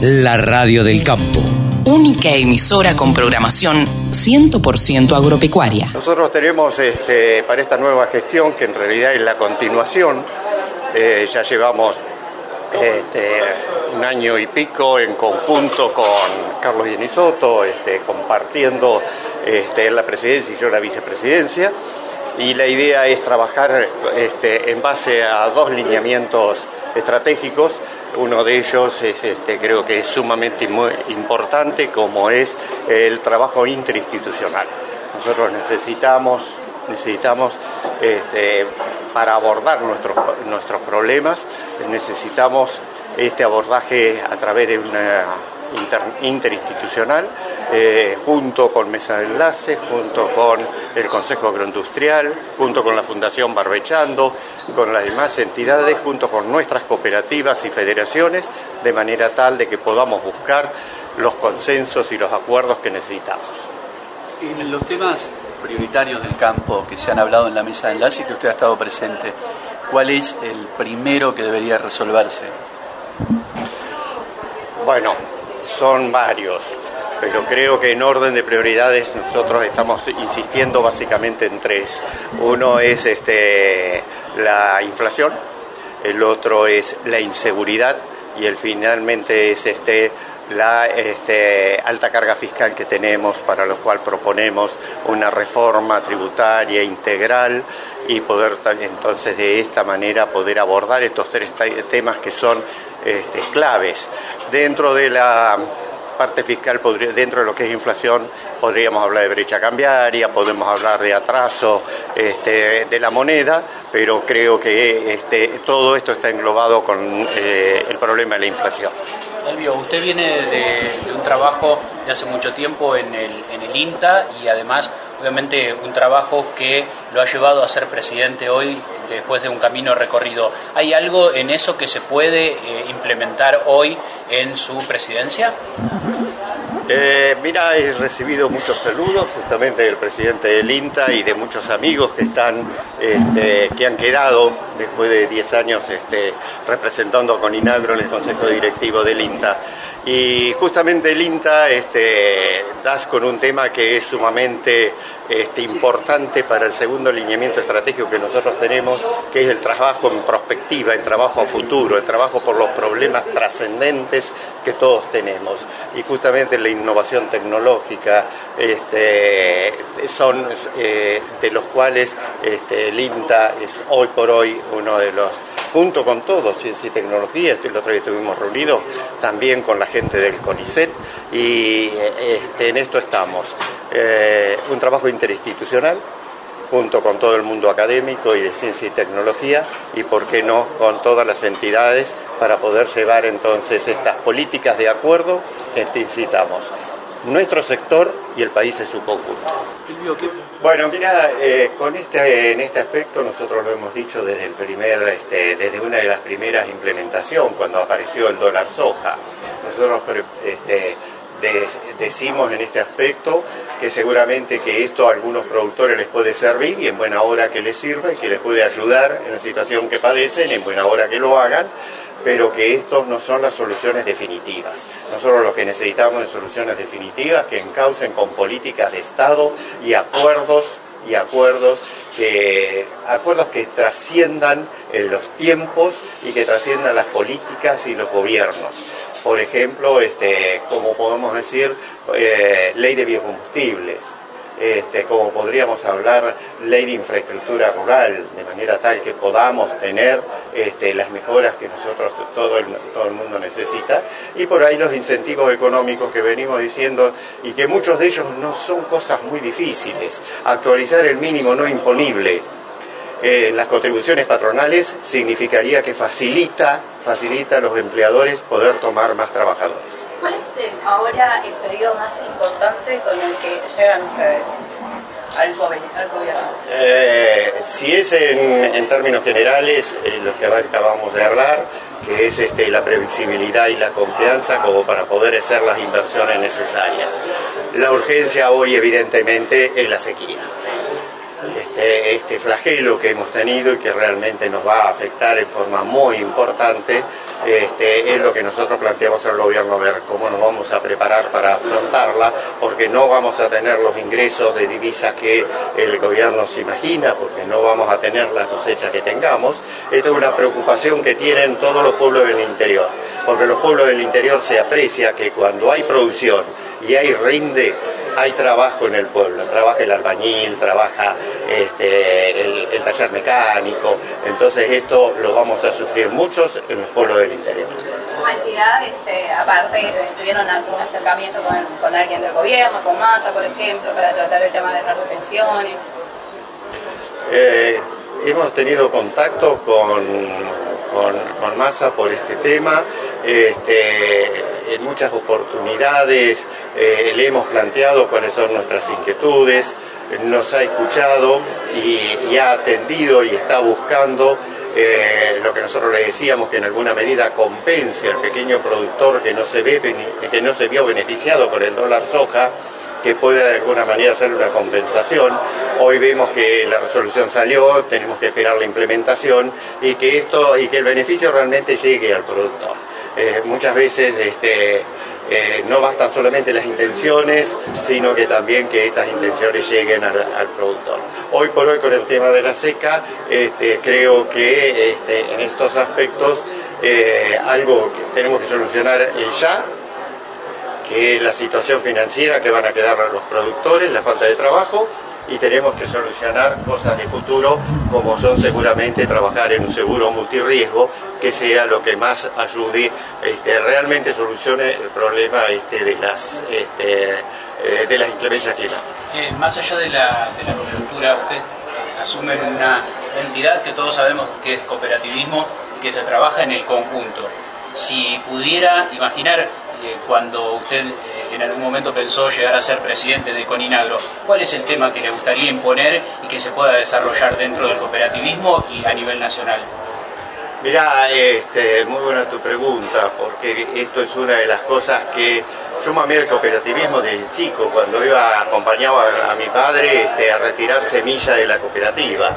la radio del campo. Única emisora con programación 100% agropecuaria. Nosotros tenemos este, para esta nueva gestión, que en realidad es la continuación, eh, ya llevamos este, un año y pico en conjunto con Carlos Yenisoto, este, compartiendo este, la presidencia y yo la vicepresidencia. Y la idea es trabajar este, en base a dos lineamientos estratégicos. Uno de ellos es, este, creo que es sumamente importante, como es el trabajo interinstitucional. Nosotros necesitamos, necesitamos este, para abordar nuestros, nuestros problemas, necesitamos este abordaje a través de una interinstitucional, eh, junto con Mesa de Enlace, junto con el Consejo Agroindustrial, junto con la Fundación Barbechando, con las demás entidades, junto con nuestras cooperativas y federaciones, de manera tal de que podamos buscar los consensos y los acuerdos que necesitamos. En los temas prioritarios del campo que se han hablado en la mesa de enlace y que usted ha estado presente, ¿cuál es el primero que debería resolverse? Bueno, son varios, pero creo que en orden de prioridades nosotros estamos insistiendo básicamente en tres. Uno es este, la inflación, el otro es la inseguridad y el finalmente es este, la este, alta carga fiscal que tenemos, para lo cual proponemos una reforma tributaria integral y poder entonces de esta manera poder abordar estos tres temas que son este, claves. Dentro de la parte fiscal, dentro de lo que es inflación, podríamos hablar de brecha cambiaria, podemos hablar de atraso este, de la moneda, pero creo que este, todo esto está englobado con eh, el problema de la inflación. Elvio, usted viene de, un trabajo de hace mucho tiempo en el INTA y además obviamente un trabajo que lo ha llevado a ser presidente hoy después de un camino recorrido. ¿Hay algo en eso que se puede eh, implementar hoy en su presidencia? Eh, mira, he recibido muchos saludos justamente del presidente del INTA y de muchos amigos que están, este, que han quedado después de 10 años este, representando con INAGRO en el Consejo Directivo del INTA. Y justamente el INTA este, das con un tema que es sumamente este, importante para el segundo lineamiento estratégico que nosotros tenemos, que es el trabajo en prospectiva, el trabajo a futuro, el trabajo por los problemas trascendentes que todos tenemos. Y justamente la innovación tecnológica este, son eh, de los cuales este, el INTA es hoy por hoy uno de los junto con todos, Ciencia y Tecnología, el otro día estuvimos reunidos también con la gente del CONICET y este, en esto estamos. Eh, un trabajo interinstitucional junto con todo el mundo académico y de ciencia y tecnología y, por qué no, con todas las entidades para poder llevar entonces estas políticas de acuerdo que incitamos nuestro sector y el país en su conjunto. Bueno, mira, eh, con este, en este aspecto nosotros lo hemos dicho desde el primer, este, desde una de las primeras implementaciones, cuando apareció el dólar soja. Nosotros este, decimos en este aspecto que seguramente que esto a algunos productores les puede servir y en buena hora que les sirva y que les puede ayudar en la situación que padecen, en buena hora que lo hagan, pero que estos no son las soluciones definitivas. Nosotros lo que necesitamos es soluciones definitivas que encaucen con políticas de Estado y acuerdos y acuerdos que acuerdos que trasciendan en los tiempos y que trasciendan las políticas y los gobiernos. Por ejemplo, este, como podemos decir, eh, ley de biocombustibles, este, como podríamos hablar, ley de infraestructura rural, de manera tal que podamos tener este, las mejoras que nosotros, todo el, todo el mundo necesita, y por ahí los incentivos económicos que venimos diciendo, y que muchos de ellos no son cosas muy difíciles. Actualizar el mínimo no imponible, eh, las contribuciones patronales significaría que facilita, facilita a los empleadores poder tomar más trabajadores. ¿Cuál es ahora el pedido más importante con el que llegan ustedes? Al, gobierno. Eh, si es en, términos generales, eh, lo que acabamos de hablar, que es este, la previsibilidad y la confianza como para poder hacer las inversiones necesarias. La urgencia hoy evidentemente es la sequía. Este, flagelo que hemos tenido y que realmente nos va a afectar en forma muy importante este, es lo que nosotros planteamos al gobierno, ver cómo nos vamos a preparar para afrontarla, porque no vamos a tener los ingresos de divisas que el gobierno se imagina, porque no vamos a tener la cosecha que tengamos. Esto es una preocupación que tienen todos los pueblos del interior, porque los pueblos del interior se aprecia que cuando hay producción y hay rinde, hay trabajo en el pueblo, trabaja el albañil, trabaja este, el, taller mecánico, entonces esto lo vamos a sufrir muchos en los pueblos del interior. Como entidad, este, aparte, eh, ¿tuvieron algún acercamiento con, alguien del gobierno, con Massa, por ejemplo, para tratar el tema de las retenciones? Eh, hemos tenido contacto con, con, Massa por este tema. Este, en muchas oportunidades eh, le hemos planteado cuáles son nuestras inquietudes, nos ha escuchado y, ha atendido y está buscando eh, lo que nosotros le decíamos que en alguna medida compense al pequeño productor que no se ve que no se vio beneficiado con el dólar soja que pueda de alguna manera hacer una compensación. Hoy vemos que la resolución salió, tenemos que esperar la implementación y que esto y que el beneficio realmente llegue al productor. Eh, muchas veces este, eh, no bastan solamente las intenciones, sino que también que estas intenciones lleguen al, productor. Hoy por hoy con el tema de la seca, este, creo que este, en estos aspectos eh, algo que tenemos que solucionar ya, que es la situación financiera que van a quedar los productores, la falta de trabajo, y tenemos que solucionar cosas de futuro como son seguramente trabajar en un seguro multirriesgo que sea lo que más ayude, este, realmente solucione el problema este, de las este, eh, de las inclemencias climáticas. más allá de la, de la coyuntura, usted asume una entidad que todos sabemos que es cooperativismo y que se trabaja en el conjunto. Si pudiera imaginar cuando usted eh, en algún momento pensó llegar a ser presidente de Coninagro, ¿cuál es el tema que le gustaría imponer y que se pueda desarrollar dentro del cooperativismo y a nivel nacional? Mira, este, muy buena tu pregunta, porque esto es una de las cosas que yo mamé el cooperativismo desde chico, cuando iba acompañado a, mi padre este, a retirar semilla de la cooperativa.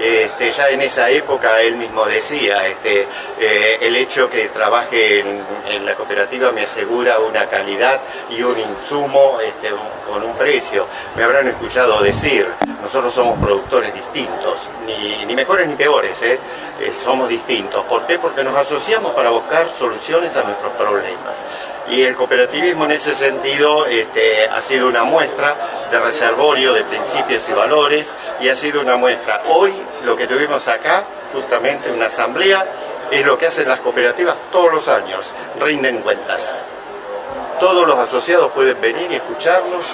Este, ya en esa época él mismo decía, este, eh, el hecho que trabaje en, la cooperativa me asegura una calidad y un insumo este, con un precio. Me habrán escuchado decir, nosotros somos productores distintos, ni, mejores ni peores, ¿eh? Eh, somos distintos. ¿Por qué? Porque nos asociamos para buscar soluciones a nuestros problemas. Y el cooperativismo en ese sentido ha sido una muestra de reservorio de principios y valores y ha sido una muestra. Hoy lo que tuvimos acá, justamente una asamblea, es lo que hacen las cooperativas todos los años, rinden cuentas. Todos los asociados pueden venir y escucharnos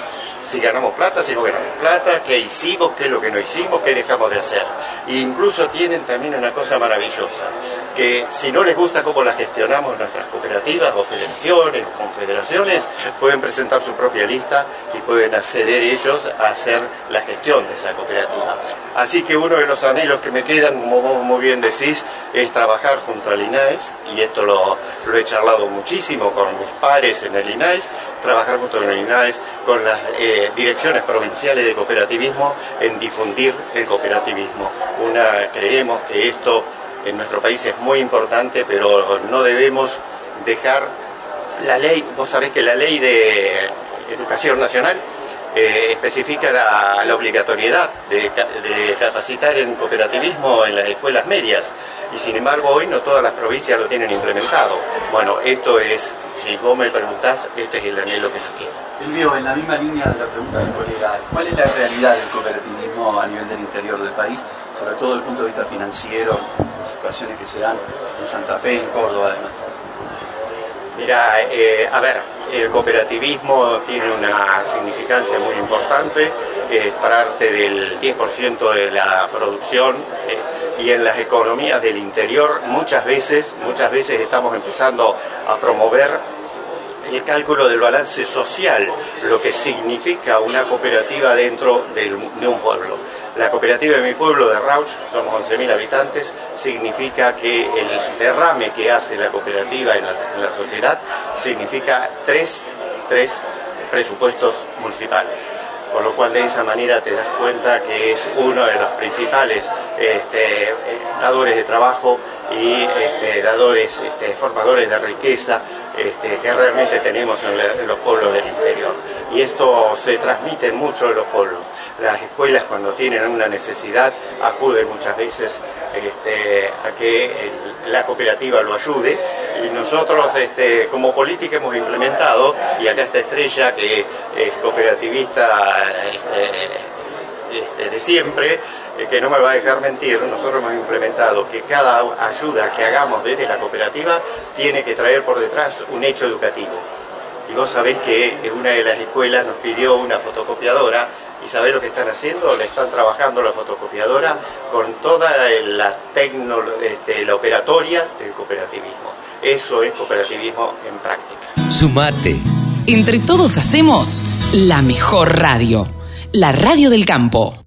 si ganamos plata, si no ganamos plata, qué hicimos, qué es lo que no hicimos, qué dejamos de hacer. E incluso tienen también una cosa maravillosa, que si no les gusta cómo la gestionamos nuestras cooperativas o federaciones o confederaciones, pueden presentar su propia lista y pueden acceder ellos a hacer la gestión de esa cooperativa. Así que uno de los anhelos que me quedan, como vos muy bien decís, es trabajar junto al INAES, y esto lo, lo he charlado muchísimo con mis pares en el INAES, trabajar junto con el INAES, con las eh, direcciones provinciales de cooperativismo en difundir el cooperativismo. Una, creemos que esto en nuestro país es muy importante, pero no debemos dejar la ley, vos sabés que la ley de educación nacional eh, especifica la, obligatoriedad de, capacitar en cooperativismo en las escuelas medias y sin embargo hoy no todas las provincias lo tienen implementado. Bueno, esto es, si vos me preguntás, este es el anhelo que yo quiero. Elvio, en la misma línea de la pregunta del colega, ¿cuál es la realidad del cooperativismo a nivel del interior del país, sobre todo desde el punto de vista financiero, las situaciones que se dan en Santa Fe en Córdoba además? Mira, eh, a ver, el cooperativismo tiene una significancia muy importante, es parte del 10% de la producción eh, y en las economías del interior muchas veces, muchas veces estamos empezando a promover el cálculo del balance social, lo que significa una cooperativa dentro de un pueblo. La cooperativa de mi pueblo de Rauch, somos 11.000 habitantes, significa que el derrame que hace la cooperativa en la, sociedad significa tres, tres presupuestos municipales. Con lo cual de esa manera te das cuenta que es uno de los principales este, dadores de trabajo y este, dadores, este, formadores de riqueza este, que realmente tenemos en, los pueblos del interior. Y esto se transmite mucho en los pueblos. Las escuelas cuando tienen una necesidad acuden muchas veces a que la cooperativa lo ayude y nosotros este, como política hemos implementado, y acá está Estrella que es cooperativista este, de siempre, eh, que no me va a dejar mentir, nosotros hemos implementado que cada ayuda que hagamos desde la cooperativa tiene que traer por detrás un hecho educativo. Y vos sabés que una de las escuelas nos pidió una fotocopiadora y sabés lo que están haciendo, le están trabajando la fotocopiadora con toda la, tecno, este, la operatoria del cooperativismo. Eso es cooperativismo en práctica. Sumate. Entre todos hacemos la mejor radio, la radio del campo.